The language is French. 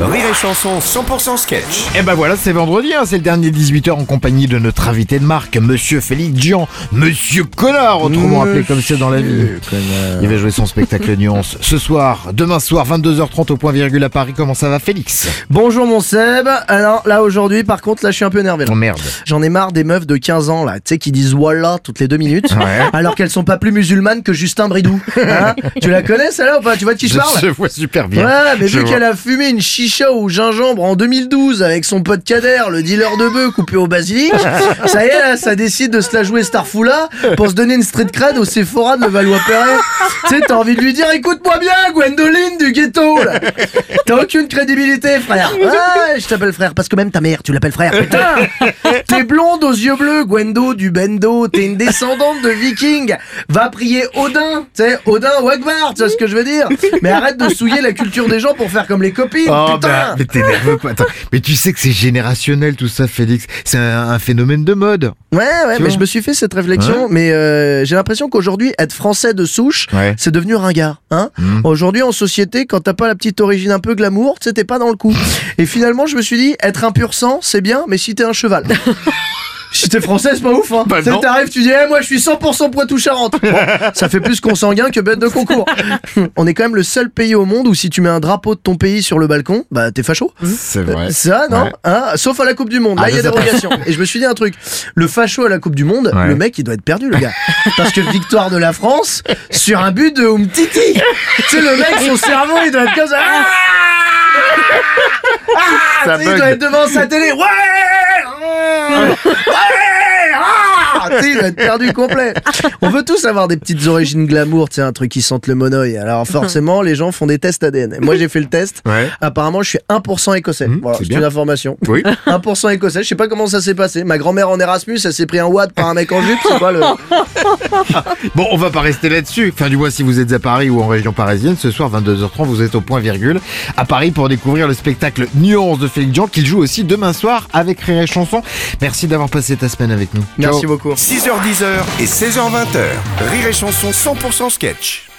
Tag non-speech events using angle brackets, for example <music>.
Rire et Chanson 100% sketch. Et ben voilà, c'est vendredi, hein, c'est le dernier 18h en compagnie de notre invité de marque, Monsieur Félix Jean, Monsieur Connard, autrement appelé comme c'est dans la vie. Il va jouer son spectacle <laughs> Nuance ce soir, demain soir, 22h30 au point virgule à Paris. Comment ça va, Félix? Bonjour mon Seb. Alors là aujourd'hui, par contre, là je suis un peu énervé. là. Oh merde. J'en ai marre des meufs de 15 ans là, tu sais, qui disent voilà toutes les deux minutes, <laughs> Ouais. alors qu'elles sont pas plus musulmanes que Justin Bridou. <laughs> Hein? Tu la connais celle-là ou pas? Tu vois de qui je parle? Je vois super bien. Ouais, mais Je vu qu'elle a fumé une chicha au gingembre en 2012 avec son pote Kader, le dealer de bœuf coupé au basilic, <laughs> ça y est, là, ça décide de se la jouer Starfoula pour se donner une street cred au Sephora de Levallois-Perret. tu sais, t'as envie de lui dire, écoute-moi bien, Gwendoline du ghetto, là. T'as aucune crédibilité, frère. Ouais, je t'appelle frère, parce que même ta mère, tu l'appelles frère. Putain T'es blonde aux yeux bleus, Gwendo du Bendo. T'es une descendante de viking. Va prier Odin. Tu sais, Odin Wagvar, tu sais ce que je veux dire Mais arrête de souiller la culture des gens pour faire comme les copines. Oh, putain bah, mais t'es nerveux quoi. Attends, mais tu sais que c'est générationnel tout ça, Félix. C'est un, un phénomène de mode. Ouais, ouais, mais je me suis fait cette réflexion, Ouais. mais euh, j'ai l'impression qu'aujourd'hui, être français de souche, Ouais. c'est devenu ringard. Hein Mm. Aujourd'hui, en société, quand t'as pas la petite origine un peu glamour, tu sais, t'es pas dans le coup. Et finalement, je me suis dit, être un pur sang, c'est bien, mais si t'es un cheval. <laughs> Si t'es français, c'est pas ouf, hein. Bah t'arrives, tu dis, eh, moi, je suis 100% Poitou-Charentes. Bon, ça fait plus consanguin que bête de concours. <laughs> On est quand même le seul pays au monde où si tu mets un drapeau de ton pays sur le balcon, bah, t'es facho. C'est vrai. Ça, non Ouais. Hein Sauf à la Coupe du Monde. Là, Ah, il y a dérogation. Et je me suis dit un truc. Le facho à la Coupe du Monde, Ouais. le mec, il doit être perdu, le gars. Parce que victoire de la France sur un but de Umtiti. tu sais, le mec, son cerveau, il doit être comme ça. Ah Ça Tu sais, il doit être devant sa télé. Ouais Il être perdu complet. On veut tous avoir des petites origines glamour, tu sais, un truc qui sente le monoeil. Alors forcément, les gens font des tests ADN. Moi, j'ai fait le test. Ouais. Apparemment, je suis 1% écossais. Mmh, voilà, c'est une information. Oui. 1% écossais. Je sais pas comment ça s'est passé. Ma grand-mère en Erasmus, elle s'est pris un watt par un mec en jupe. C'est le. <laughs> Bon, on va pas rester là-dessus. Fin du mois, si vous êtes à Paris ou en région parisienne, ce soir 22h30, vous êtes au point virgule à Paris pour découvrir le spectacle Nuance de Félix Jean qu'il joue aussi demain soir avec Rire et Chanson. Merci d'avoir passé ta semaine avec nous. Merci Ciao. beaucoup. 6h10 et 16h20. Rire et Chanson 100% sketch.